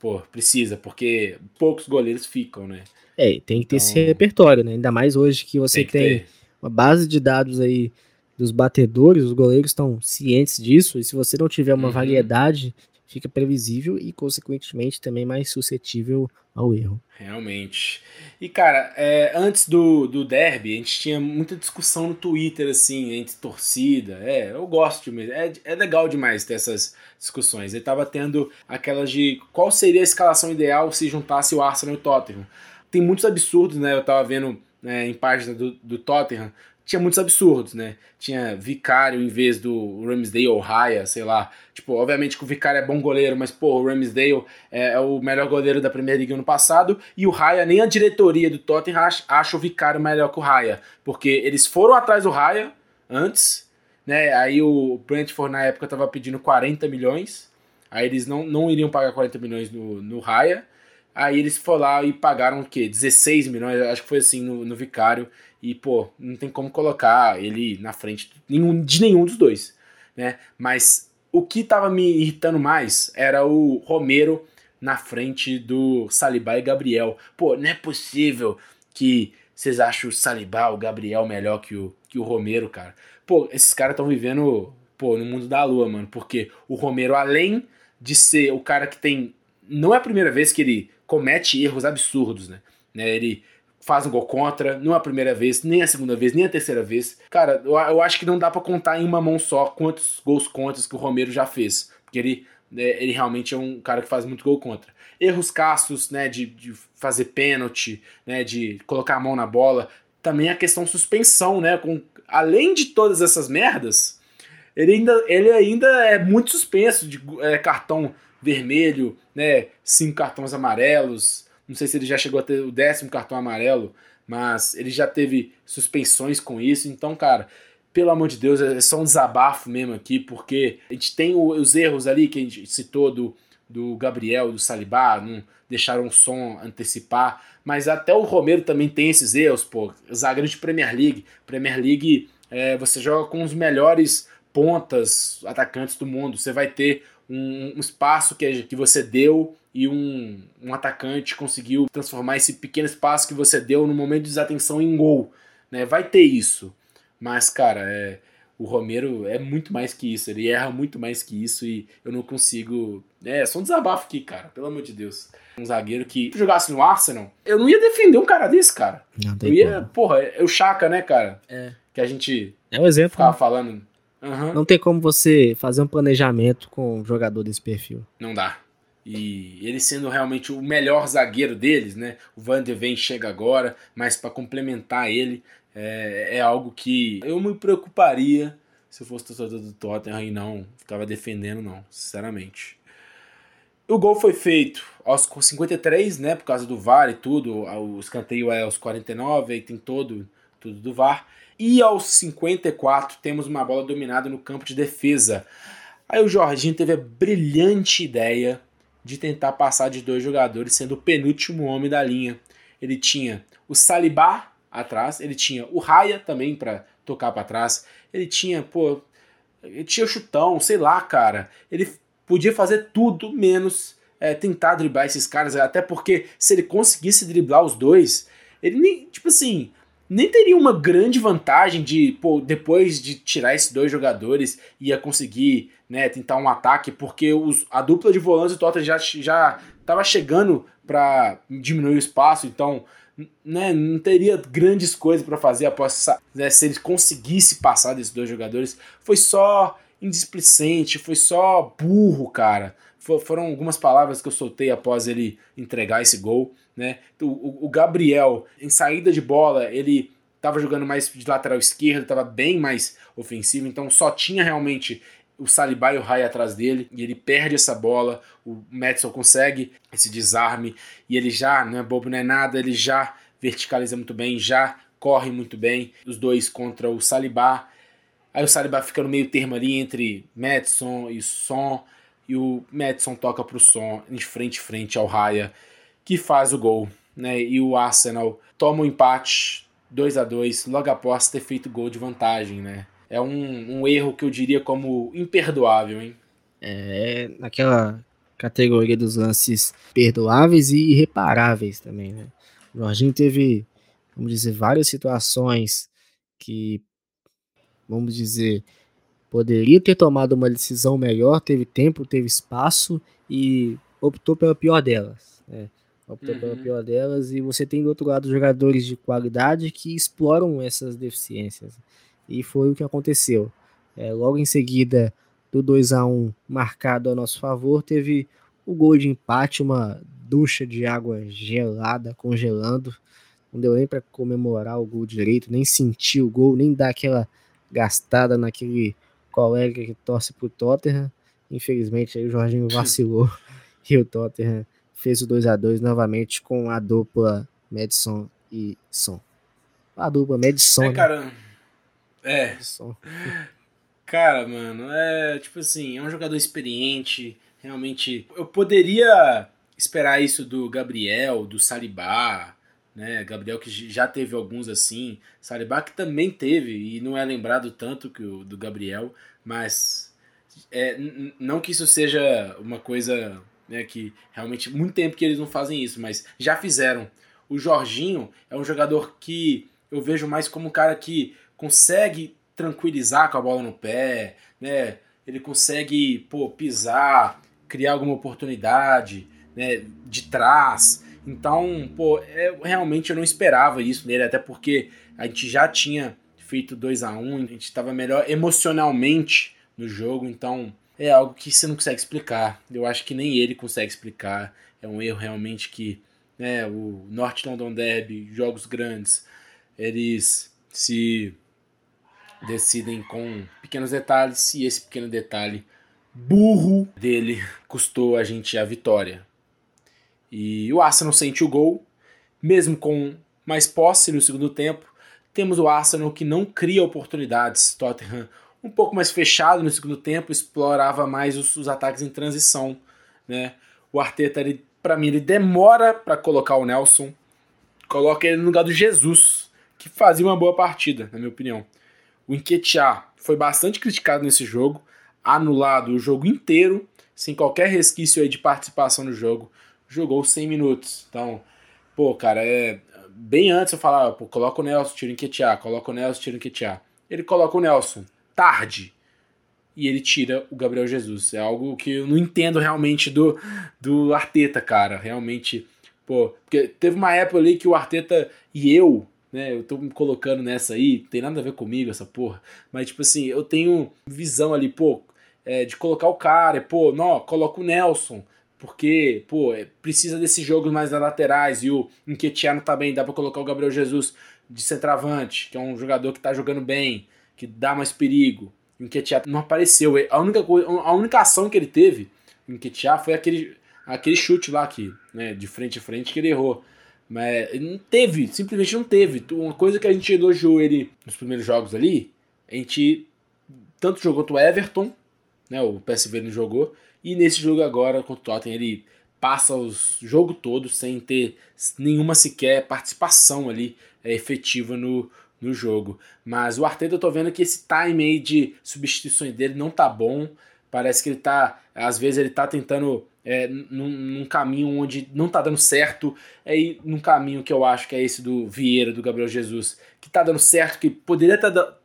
S1: Pô, precisa, porque poucos goleiros ficam, né?
S2: É, tem que ter então, esse repertório, né? Ainda mais hoje que você tem, que tem uma base de dados aí dos batedores, os goleiros estão cientes disso, e se você não tiver uma uhum. variedade fica previsível e, consequentemente, também mais suscetível ao erro.
S1: Realmente. E, cara, é, antes do, do derby, a gente tinha muita discussão no Twitter, assim, entre torcida. É, eu gosto de. É, é legal demais ter essas discussões. Ele tava tendo aquelas de qual seria a escalação ideal se juntasse o Arsenal e o Tottenham. Tem muitos absurdos, né? Eu tava vendo né, em página do, do Tottenham tinha muitos absurdos, né? Tinha Vicário em vez do Ramsdale ou Raya, sei lá. Tipo, obviamente que o Vicário é bom goleiro, mas, pô, o Ramsdale é, é o melhor goleiro da Premier League ano passado, e o Raya, nem a diretoria do Tottenham acha, acha o Vicário melhor que o Raya, porque eles foram atrás do Raya antes, né? Aí o Brentford na época tava pedindo 40 milhões, aí eles não, não iriam pagar 40 milhões no, no Raya, Aí eles foram lá e pagaram o quê? 16 milhões, acho que foi assim no, no Vicário. E, pô, não tem como colocar ele na frente de nenhum, de nenhum dos dois, né? Mas o que tava me irritando mais era o Romero na frente do Salibá e Gabriel. Pô, não é possível que vocês acham o Salibá, o Gabriel melhor que o, que o Romero, cara. Pô, esses caras estão vivendo, pô, no mundo da lua, mano. Porque o Romero, além de ser o cara que tem. Não é a primeira vez que ele comete erros absurdos, né? né? Ele faz um gol contra, não é a primeira vez, nem a segunda vez, nem a terceira vez. Cara, eu, eu acho que não dá para contar em uma mão só quantos gols contras que o Romero já fez, porque ele, né, ele realmente é um cara que faz muito gol contra. Erros castos, né, de, de fazer pênalti, né, de colocar a mão na bola, também a questão suspensão, né, com, além de todas essas merdas, ele ainda, ele ainda é muito suspenso de é, cartão vermelho, né, cinco cartões amarelos, não sei se ele já chegou a ter o décimo cartão amarelo, mas ele já teve suspensões com isso. Então, cara, pelo amor de Deus, é só um desabafo mesmo aqui, porque a gente tem os erros ali que a gente citou do, do Gabriel, do Salibá, não deixaram o som antecipar, mas até o Romero também tem esses erros, pô. Zagueiro de Premier League. Premier League, é, você joga com os melhores pontas, atacantes do mundo. Você vai ter um, um espaço que, que você deu e um, um atacante conseguiu transformar esse pequeno espaço que você deu no momento de desatenção em gol. Né? Vai ter isso. Mas, cara, é, o Romero é muito mais que isso. Ele erra muito mais que isso e eu não consigo. É, só um desabafo aqui, cara. Pelo amor de Deus. Um zagueiro que jogasse no Arsenal, eu não ia defender um cara desse, cara. Não tem eu ia, porra, é o Chaka, né, cara?
S2: É.
S1: Que a gente
S2: é um exemplo,
S1: ficava né? falando. Uhum.
S2: Não tem como você fazer um planejamento com um jogador desse perfil.
S1: Não dá. E ele sendo realmente o melhor zagueiro deles, né? O Van de Ven chega agora, mas para complementar ele é, é, algo que eu me preocuparia se eu fosse torcedor do Tottenham e não ficava defendendo, não, sinceramente. O gol foi feito aos 53, né? Por causa do VAR e tudo. O escanteio é aos 49, aí tem todo tudo do VAR. E aos 54 temos uma bola dominada no campo de defesa. Aí o Jorginho teve a brilhante ideia de tentar passar de dois jogadores, sendo o penúltimo homem da linha. Ele tinha o Salibá atrás, ele tinha o Raya também para tocar para trás, ele tinha, pô, ele tinha o chutão, sei lá, cara. Ele podia fazer tudo menos é, tentar driblar esses caras, até porque se ele conseguisse driblar os dois, ele nem, tipo assim, nem teria uma grande vantagem de, pô, depois de tirar esses dois jogadores, ia conseguir, né, tentar um ataque, porque os, a dupla de volantes do Tottenham já, já tava chegando para diminuir o espaço, então, né, não teria grandes coisas para fazer após né, se ele conseguisse passar desses dois jogadores. Foi só indisplicente, foi só burro, cara. Foram algumas palavras que eu soltei após ele entregar esse gol. Né? O, o Gabriel, em saída de bola, ele estava jogando mais de lateral esquerdo, estava bem mais ofensivo, então só tinha realmente o Saliba e o Rai atrás dele, e ele perde essa bola, o Madison consegue esse desarme, e ele já, não é bobo, não é nada, ele já verticaliza muito bem, já corre muito bem, os dois contra o Saliba, aí o Saliba fica no meio termo ali entre Madison e Son, e o Madison toca para o Son, em frente frente ao Raya, que faz o gol, né? E o Arsenal toma o um empate 2 a 2 logo após ter feito gol de vantagem, né? É um, um erro que eu diria como imperdoável, hein?
S2: É, naquela categoria dos lances perdoáveis e irreparáveis também, né? O Jorginho teve, vamos dizer, várias situações que, vamos dizer, poderia ter tomado uma decisão melhor, teve tempo, teve espaço e optou pela pior delas. Né? optou uhum. pela pior delas, e você tem do outro lado jogadores de qualidade que exploram essas deficiências. E foi o que aconteceu. É, logo em seguida do 2 a 1 marcado a nosso favor, teve o gol de empate, uma ducha de água gelada, congelando. Não deu nem para comemorar o gol direito, nem sentir o gol, nem dar aquela gastada naquele colega que torce pro Tottenham. Infelizmente aí o Jorginho vacilou e o Tottenham fez o 2 a 2 novamente com a dupla Madison e Son. A dupla Madison. É,
S1: né? cara. É. Cara, mano, é tipo assim, é um jogador experiente, realmente. Eu poderia esperar isso do Gabriel, do Salibá, né? Gabriel que já teve alguns assim, Salibá que também teve e não é lembrado tanto que o do Gabriel, mas é, não que isso seja uma coisa né, que realmente muito tempo que eles não fazem isso, mas já fizeram. O Jorginho é um jogador que eu vejo mais como um cara que consegue tranquilizar com a bola no pé, né? Ele consegue, pô, pisar, criar alguma oportunidade, né, de trás. Então, pô, é, realmente eu não esperava isso nele, até porque a gente já tinha feito 2 a 1 um, a gente estava melhor emocionalmente no jogo, então é algo que você não consegue explicar. Eu acho que nem ele consegue explicar. É um erro realmente que né, o North London Derby, jogos grandes, eles se decidem com pequenos detalhes e esse pequeno detalhe burro dele custou a gente a vitória. E o Arsenal sente o gol, mesmo com mais posse no segundo tempo. Temos o Arsenal que não cria oportunidades. Tottenham um pouco mais fechado no segundo tempo, explorava mais os, os ataques em transição. Né? O Arteta, para mim, ele demora para colocar o Nelson, coloca ele no lugar do Jesus, que fazia uma boa partida, na minha opinião. O Enquetear foi bastante criticado nesse jogo, anulado o jogo inteiro, sem qualquer resquício de participação no jogo. Jogou 100 minutos. Então, pô, cara, é. Bem antes eu falava, pô, coloca o Nelson, tira o Enquetear, coloca o Nelson, tira o Enquetear. Ele coloca o Nelson tarde e ele tira o Gabriel Jesus. É algo que eu não entendo realmente do, do Arteta, cara. Realmente, pô, porque teve uma época ali que o Arteta e eu, né, eu tô me colocando nessa aí, tem nada a ver comigo essa porra, mas tipo assim, eu tenho visão ali, pô, é, de colocar o cara, pô, não, coloca o Nelson, porque, pô, é, precisa desses jogos mais das laterais e o Enquetear tá bem, dá pra colocar o Gabriel Jesus de centroavante, que é um jogador que tá jogando bem que dá mais perigo. O não apareceu. A única, coisa, a única ação que ele teve, o Nketiah, foi aquele, aquele chute lá aqui, né, de frente a frente que ele errou. Mas não teve, simplesmente não teve. Uma coisa que a gente elogiou ele nos primeiros jogos ali, a gente tanto jogou contra o Everton, né? O PSV não jogou. E nesse jogo agora contra o Tottenham ele passa o jogo todo sem ter nenhuma sequer participação ali é, efetiva no, no jogo. Mas o Arteta eu tô vendo que esse time aí de substituições dele não tá bom. Parece que ele tá, às vezes ele tá tentando é, num, num, caminho onde não tá dando certo, é num caminho que eu acho que é esse do Vieira, do Gabriel Jesus, que tá dando certo, que poderia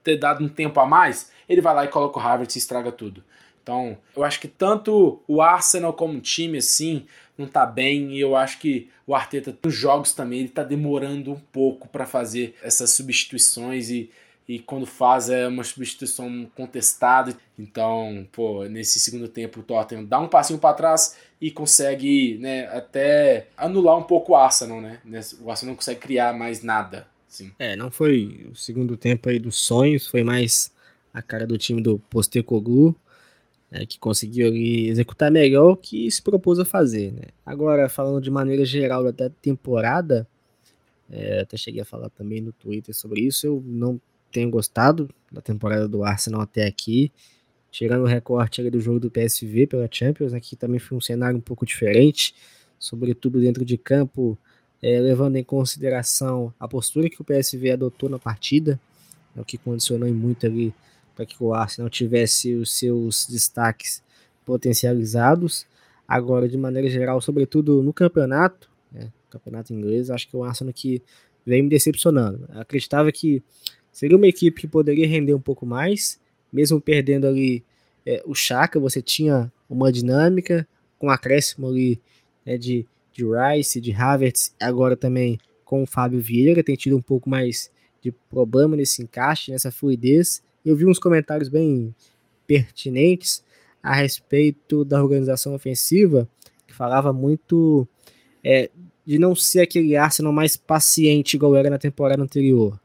S1: ter dado um tempo a mais, ele vai lá e coloca o Harvard e estraga tudo. Então, eu acho que tanto o Arsenal como o time, assim, não tá bem, e eu acho que o Arteta, nos jogos também, ele tá demorando um pouco para fazer essas substituições e e quando faz é uma substituição contestada. Então, pô, nesse segundo tempo o Tottenham dá um passinho para trás e consegue, né, até anular um pouco o Arsenal, né? O Arsenal não consegue criar mais nada, sim.
S2: É, não foi o segundo tempo aí dos sonhos, foi mais a cara do time do Postecoglou, né, que conseguiu ali executar melhor o que se propôs a fazer, né? Agora, falando de maneira geral da temporada, é, até cheguei a falar também no Twitter sobre isso, eu não tenho gostado da temporada do Arsenal até aqui, tirando o recorte do jogo do PSV pela Champions, aqui também foi um cenário um pouco diferente, sobretudo dentro de campo, é, levando em consideração a postura que o PSV adotou na partida, é o que condicionou muito ali que o Arsenal tivesse os seus destaques potencializados. Agora, de maneira geral, sobretudo no campeonato, né, campeonato inglês, acho que o Arsenal que vem me decepcionando. Eu acreditava que Seria uma equipe que poderia render um pouco mais, mesmo perdendo ali é, o Chaka, você tinha uma dinâmica com acréscimo ali né, de, de Rice, de Havertz, agora também com o Fábio Vieira, tem tido um pouco mais de problema nesse encaixe, nessa fluidez. Eu vi uns comentários bem pertinentes a respeito da organização ofensiva, que falava muito é, de não ser aquele Arsenal mais paciente igual era na temporada anterior.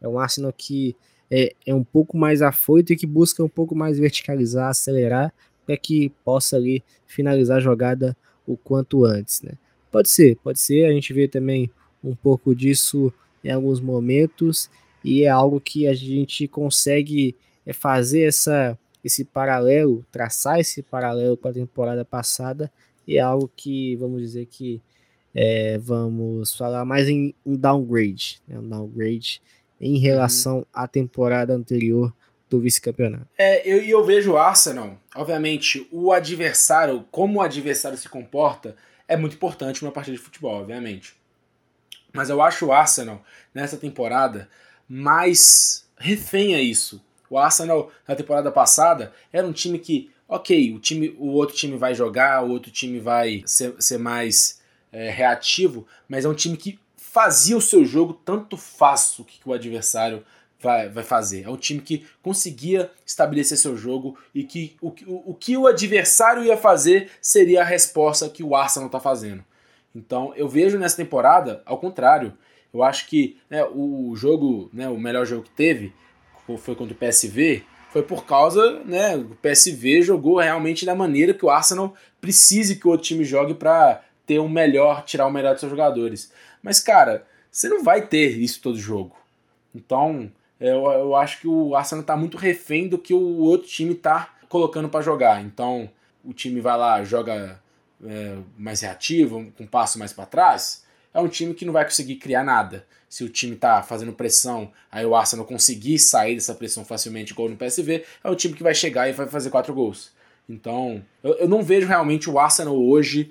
S2: É um Arsenal que é, é um pouco mais afoito e que busca um pouco mais verticalizar, acelerar, para que possa ali finalizar a jogada o quanto antes, né? Pode ser, pode ser. A gente vê também um pouco disso em alguns momentos e é algo que a gente consegue é, fazer essa, esse paralelo, traçar esse paralelo com a temporada passada e é algo que vamos dizer que é, vamos falar mais em um downgrade, né? um downgrade em relação à temporada anterior do vice-campeonato.
S1: É, eu, eu vejo o Arsenal, obviamente, o adversário, como o adversário se comporta, é muito importante numa partida de futebol, obviamente. Mas eu acho o Arsenal, nessa temporada, mais refém a isso. O Arsenal, na temporada passada, era um time que, ok, o, time, o outro time vai jogar, o outro time vai ser, ser mais é, reativo, mas é um time que fazia o seu jogo, tanto faz o que o adversário vai, vai fazer. É um time que conseguia estabelecer seu jogo e que o, o, o que o adversário ia fazer seria a resposta que o Arsenal está fazendo. Então eu vejo nessa temporada, ao contrário, eu acho que né, o jogo, né, o melhor jogo que teve foi contra o PSV, foi por causa, né, o PSV jogou realmente da maneira que o Arsenal precise que o outro time jogue para ter um melhor, tirar o melhor dos seus jogadores. Mas, cara, você não vai ter isso todo jogo. Então, eu, eu acho que o Arsenal tá muito refém do que o outro time tá colocando para jogar. Então, o time vai lá, joga é, mais reativo, com um passo mais para trás. É um time que não vai conseguir criar nada. Se o time tá fazendo pressão, aí o Arsenal conseguir sair dessa pressão facilmente, igual no PSV, é um time que vai chegar e vai fazer quatro gols. Então, eu, eu não vejo realmente o Arsenal hoje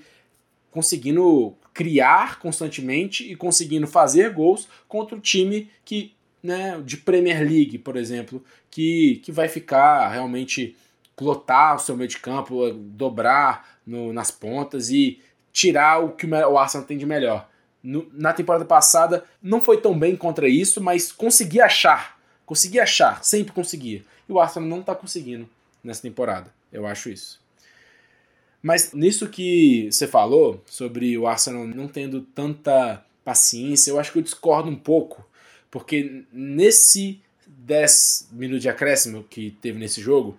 S1: conseguindo criar constantemente e conseguindo fazer gols contra o time que, né, de Premier League, por exemplo, que, que vai ficar realmente lotar o seu meio de campo, dobrar no, nas pontas e tirar o que o Arsenal tem de melhor. No, na temporada passada não foi tão bem contra isso, mas conseguia achar, conseguia achar, sempre conseguia. E o Arsenal não está conseguindo nessa temporada. Eu acho isso. Mas nisso que você falou sobre o Arsenal não tendo tanta paciência, eu acho que eu discordo um pouco, porque nesse 10 minutos de acréscimo que teve nesse jogo,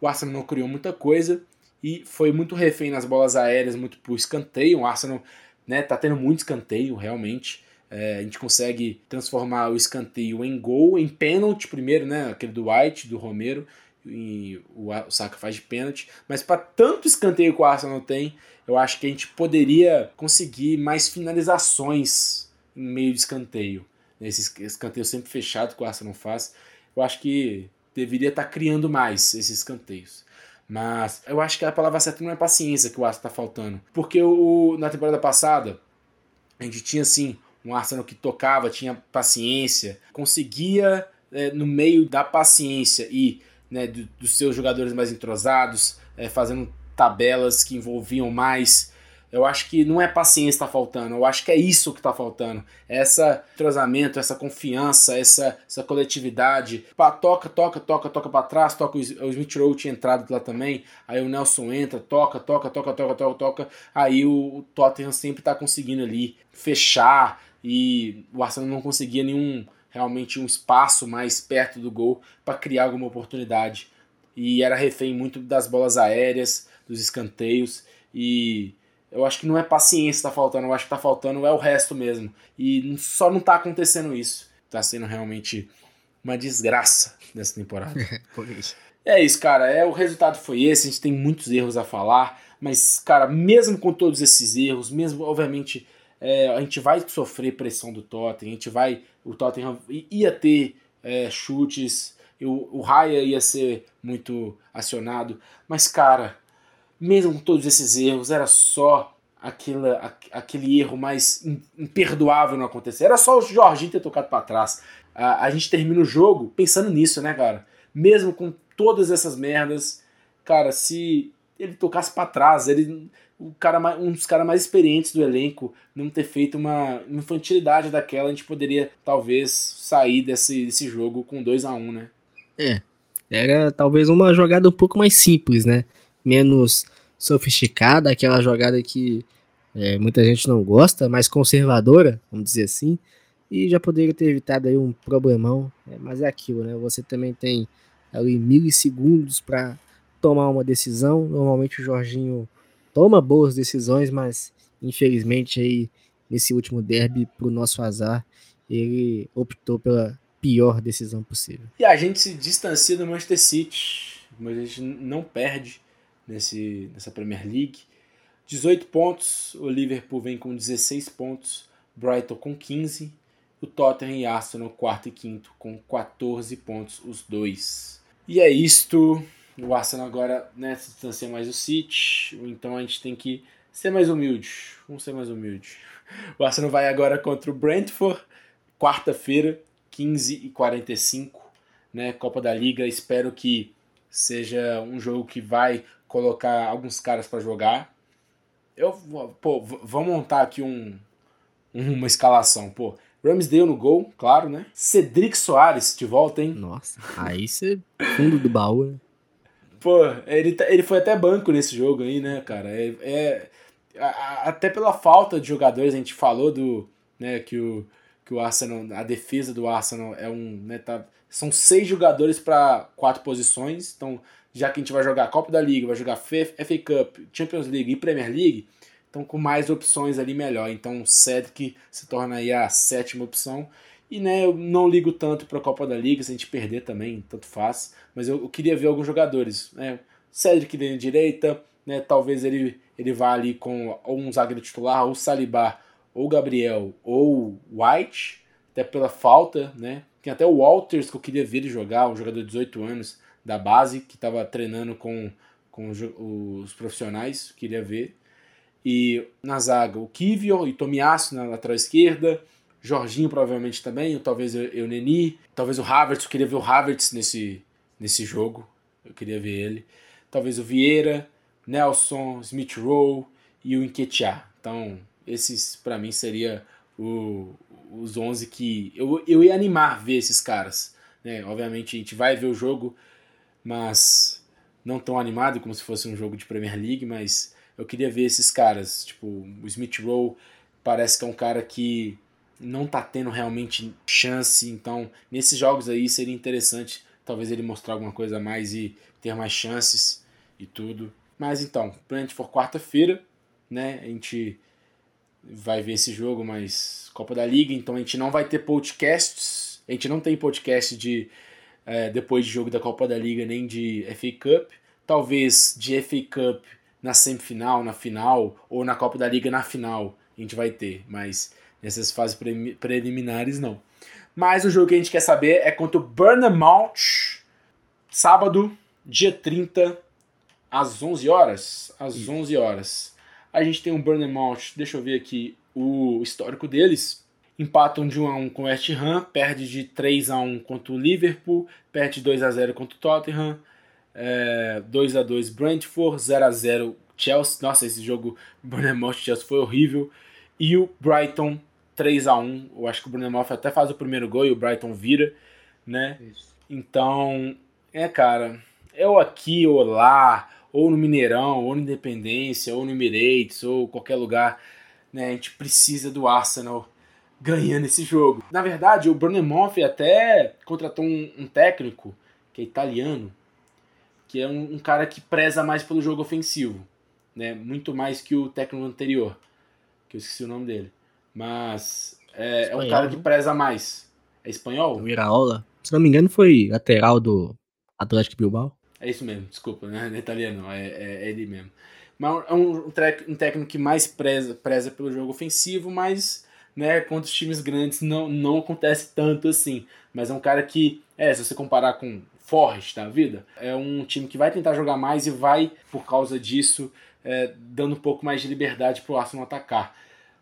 S1: o Arsenal não criou muita coisa e foi muito refém nas bolas aéreas, muito por escanteio. O Arsenal né, tá tendo muito escanteio, realmente. É, a gente consegue transformar o escanteio em gol, em pênalti primeiro, né, aquele do White, do Romero, e o, o Saka faz de pênalti. Mas para tanto escanteio que o Arsenal tem, eu acho que a gente poderia conseguir mais finalizações em meio de escanteio. Esse escanteio sempre fechado que o Arsenal faz. Eu acho que deveria estar tá criando mais esses escanteios. Mas eu acho que a palavra certa não é paciência que o Arsenal está faltando. Porque o, na temporada passada, a gente tinha assim um Arsenal que tocava, tinha paciência, conseguia, é, no meio da paciência e né, do, dos seus jogadores mais entrosados, é, fazendo tabelas que envolviam mais. Eu acho que não é paciência que está faltando, eu acho que é isso que está faltando. Essa entrosamento, essa confiança, essa, essa coletividade. Pá, toca, toca, toca, toca para trás, toca o, Smith Rowe tinha entrado lá também. Aí o Nelson entra, toca, toca, toca, toca, toca, toca. Aí o Tottenham sempre está conseguindo ali fechar e o Arsenal não conseguia nenhum realmente um espaço mais perto do gol para criar alguma oportunidade. E era refém muito das bolas aéreas, dos escanteios e eu acho que não é paciência que está faltando, eu acho que está faltando é o resto mesmo. E só não está acontecendo isso. Está sendo realmente uma desgraça nessa temporada. é isso, cara. É, o resultado foi esse. A gente tem muitos erros a falar. Mas, cara, mesmo com todos esses erros, mesmo, obviamente, é, a gente vai sofrer pressão do Tottenham, a gente vai. O Tottenham ia ter é, chutes, o, o Raya ia ser muito acionado, mas cara, mesmo com todos esses erros, era só aquele, aquele erro mais imperdoável não acontecer. Era só o Jorginho ter tocado para trás. A, a gente termina o jogo pensando nisso, né, cara? Mesmo com todas essas merdas, cara, se ele tocasse para trás, ele o cara, um dos caras mais experientes do elenco não ter feito uma infantilidade daquela, a gente poderia talvez sair desse, desse jogo com 2 a 1 um, né?
S2: É, era talvez uma jogada um pouco mais simples, né? Menos sofisticada, aquela jogada que é, muita gente não gosta, mais conservadora, vamos dizer assim, e já poderia ter evitado aí um problemão, é, mas é aquilo, né? Você também tem ali milissegundos para tomar uma decisão, normalmente o Jorginho toma boas decisões, mas infelizmente aí nesse último derby, pro nosso azar, ele optou pela pior decisão possível.
S1: E a gente se distancia do Manchester City, mas a gente não perde nesse, nessa Premier League. 18 pontos, o Liverpool vem com 16 pontos, Brighton com 15, o Tottenham e Arsenal quarto e quinto com 14 pontos os dois. E é isto. O Arsenal agora né, se distancia mais do City, então a gente tem que ser mais humilde. Vamos ser mais humilde. O Arsenal vai agora contra o Brentford, quarta-feira, 15h45, né, Copa da Liga. Espero que seja um jogo que vai colocar alguns caras para jogar. Eu, pô, vamos montar aqui um, uma escalação, pô. Ramsdale no gol, claro, né? Cedric Soares de volta, hein?
S2: Nossa, aí você fundo do baú, né?
S1: Pô, ele, tá, ele foi até banco nesse jogo aí, né, cara? É, é a, até pela falta de jogadores, a gente falou do, né, que o, que o Arsenal, a defesa do Arsenal é um, né, tá, são seis jogadores para quatro posições, então já que a gente vai jogar Copa da Liga, vai jogar FA Cup, Champions League e Premier League, então com mais opções ali melhor. Então o Cedric se torna aí a sétima opção e né, eu não ligo tanto para a Copa da Liga, se a gente perder também, tanto faz. Mas eu, eu queria ver alguns jogadores. Né? Cedric na direita, né, talvez ele, ele vá ali com ou um zagueiro titular, ou Saliba, ou Gabriel, ou White, até pela falta. Né? Tem até o Walters que eu queria ver ele jogar, um jogador de 18 anos da base, que estava treinando com, com os profissionais, queria ver. E na zaga, o Kivio e Tomiasso na lateral esquerda. Jorginho provavelmente também, ou talvez o Neni, talvez o Havertz, eu queria ver o Havertz nesse, nesse jogo, eu queria ver ele. Talvez o Vieira, Nelson, Smith Rowe e o Enquetear. Então, esses para mim seria o, os 11 que eu, eu ia animar ver esses caras. Né? Obviamente a gente vai ver o jogo, mas não tão animado como se fosse um jogo de Premier League, mas eu queria ver esses caras, tipo, o Smith Rowe parece que é um cara que não tá tendo realmente chance, então nesses jogos aí seria interessante talvez ele mostrar alguma coisa a mais e ter mais chances e tudo. Mas então, for quarta-feira, né? A gente vai ver esse jogo, mas Copa da Liga, então a gente não vai ter podcasts, a gente não tem podcast de é, depois de jogo da Copa da Liga nem de FA Cup. Talvez de FA Cup na semifinal, na final, ou na Copa da Liga na final a gente vai ter, mas nessas fases pre preliminares não. Mas o jogo que a gente quer saber é contra o Bournemouth, sábado, dia 30, às 11 horas. Às 11 horas. A gente tem um Bournemouth, deixa eu ver aqui o histórico deles. Empatam de 1 a 1 com o West Ham, perde de 3 a 1 contra o Liverpool, perde de 2 a 0 contra o Tottenham, é, 2 a 2 Brentford, 0 a 0 Chelsea. Nossa, esse jogo Bournemouth Chelsea foi horrível. E o Brighton 3 a 1 Eu acho que o Bournemouth até faz o primeiro gol e o Brighton vira, né? Isso. Então, é, cara, eu aqui ou lá, ou no Mineirão, ou no Independência, ou no Emirates, ou qualquer lugar, né? A gente precisa do Arsenal ganhando esse jogo. Na verdade, o Bournemouth até contratou um, um técnico que é italiano, que é um, um, cara que preza mais pelo jogo ofensivo, né? Muito mais que o técnico anterior, que eu esqueci o nome dele. Mas é, é um cara que preza mais. É espanhol?
S2: O Iraola. Se não me engano, foi lateral do Atlético Bilbao.
S1: É isso mesmo, desculpa, né? Não é italiano, é, é, é ele mesmo. Mas é um, um técnico que mais preza, preza pelo jogo ofensivo, mas né, contra os times grandes não, não acontece tanto assim. Mas é um cara que, é, se você comparar com Forrest da vida, é um time que vai tentar jogar mais e vai, por causa disso, é, dando um pouco mais de liberdade para o Arsenal atacar.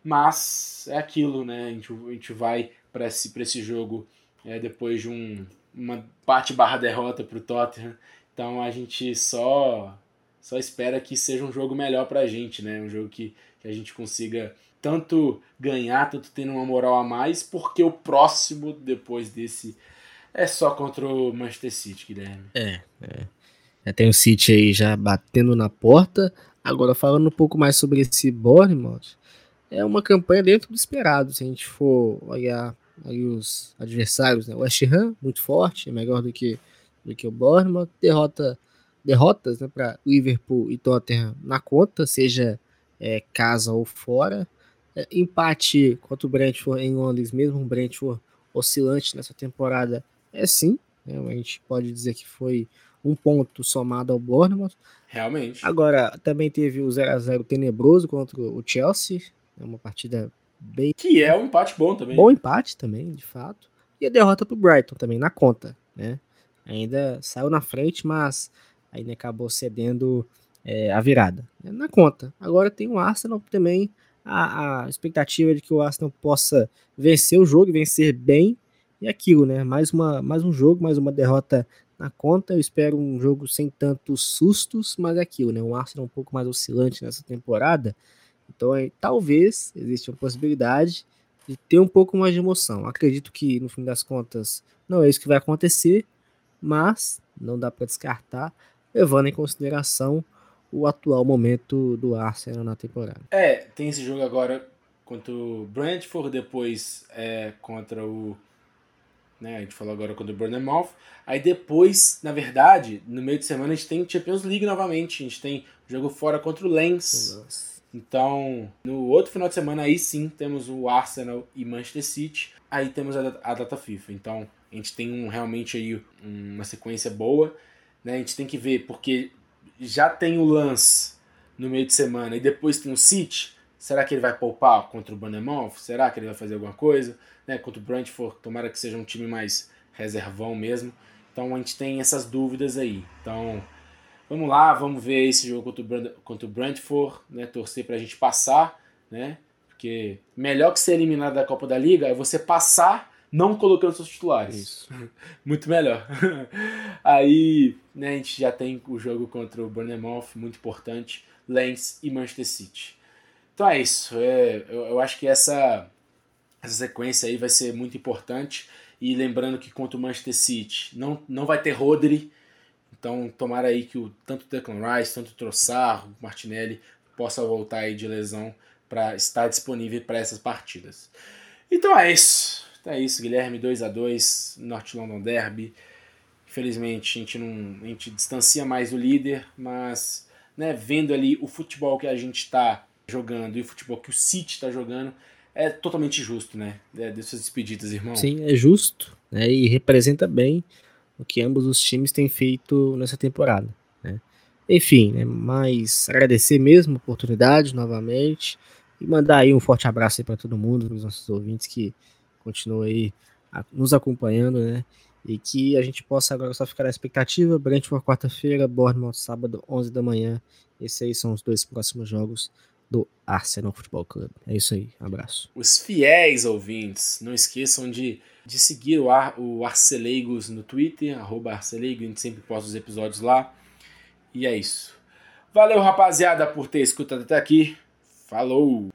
S1: Mas é aquilo, né? A gente, a gente vai para esse, esse jogo é, depois de um, uma parte barra derrota para o Tottenham. Então a gente só só espera que seja um jogo melhor para a gente, né? Um jogo que, que a gente consiga tanto ganhar, tanto tendo uma moral a mais, porque o próximo depois desse é só contra o Manchester City, Guilherme.
S2: É, é. Já tem o City aí já batendo na porta. Agora falando um pouco mais sobre esse Bournemouth, é uma campanha dentro do esperado. Se a gente for olhar aí os adversários, né? o West Ham, muito forte, é melhor do que, do que o Bournemouth. Derrota, derrotas né, para Liverpool e Tottenham na conta, seja é, casa ou fora. É, empate contra o Brentford em Londres, mesmo um Brentford oscilante nessa temporada, é sim. Né, a gente pode dizer que foi um ponto somado ao Bournemouth.
S1: Realmente.
S2: Agora, também teve o 0x0 tenebroso contra o Chelsea, é uma partida bem.
S1: Que é um empate bom também.
S2: Bom empate também, de fato. E a derrota para o Brighton também, na conta. Né? Ainda saiu na frente, mas ainda acabou cedendo é, a virada. Né? Na conta. Agora tem o Arsenal também. A, a expectativa de que o Arsenal possa vencer o jogo e vencer bem. E aquilo, né? Mais, uma, mais um jogo, mais uma derrota na conta. Eu espero um jogo sem tantos sustos, mas é aquilo, né? O Arsenal um pouco mais oscilante nessa temporada. Então, é, talvez exista uma possibilidade de ter um pouco mais de emoção. Acredito que, no fim das contas, não é isso que vai acontecer, mas não dá para descartar, levando em consideração o atual momento do Arsenal na temporada.
S1: É, tem esse jogo agora contra o Brentford, depois é, contra o. Né, a gente falou agora contra o Bournemouth. Aí depois, na verdade, no meio de semana a gente tem Champions League novamente. A gente tem jogo fora contra o Lens. Nossa. Então, no outro final de semana, aí sim, temos o Arsenal e Manchester City. Aí temos a, a data FIFA. Então, a gente tem um, realmente aí uma sequência boa. Né? A gente tem que ver, porque já tem o Lance no meio de semana e depois tem o City. Será que ele vai poupar contra o Bournemouth? Será que ele vai fazer alguma coisa? Né? Contra o Brentford, tomara que seja um time mais reservão mesmo. Então a gente tem essas dúvidas aí. Então Vamos lá, vamos ver esse jogo contra o, contra o Brentford, né? Torcer para a gente passar, né? Porque melhor que ser eliminado da Copa da Liga é você passar não colocando seus titulares. Isso. muito melhor. Aí, né, a gente já tem o jogo contra o Bournemouth, muito importante, Lens e Manchester City. Então é isso. É, eu, eu acho que essa, essa sequência aí vai ser muito importante. E lembrando que contra o Manchester City não, não vai ter Rodri, então, tomara aí que o, tanto o Declan Rice, tanto o Trossard, o Martinelli possa voltar aí de lesão para estar disponível para essas partidas. Então é isso. Então é isso, Guilherme 2 a 2 North London Derby. Infelizmente, a gente não a gente distancia mais o líder, mas né, vendo ali o futebol que a gente está jogando e o futebol que o City está jogando, é totalmente justo, né? É, dessas despedidas, irmão.
S2: Sim, é justo, né? E representa bem o que ambos os times têm feito nessa temporada. Né? Enfim, né, mas agradecer mesmo a oportunidade novamente e mandar aí um forte abraço para todo mundo, para os nossos ouvintes que continuam aí nos acompanhando, né? E que a gente possa agora só ficar na expectativa. Brentford quarta-feira, Bournemouth sábado, 11 da manhã. Esses aí são os dois próximos jogos do Arsenal Futebol Clube. É isso aí, abraço.
S1: Os fiéis ouvintes, não esqueçam de, de seguir o, Ar, o Arceleigos no Twitter, arroba Arceleigo, a gente sempre posta os episódios lá. E é isso. Valeu, rapaziada, por ter escutado até aqui. Falou!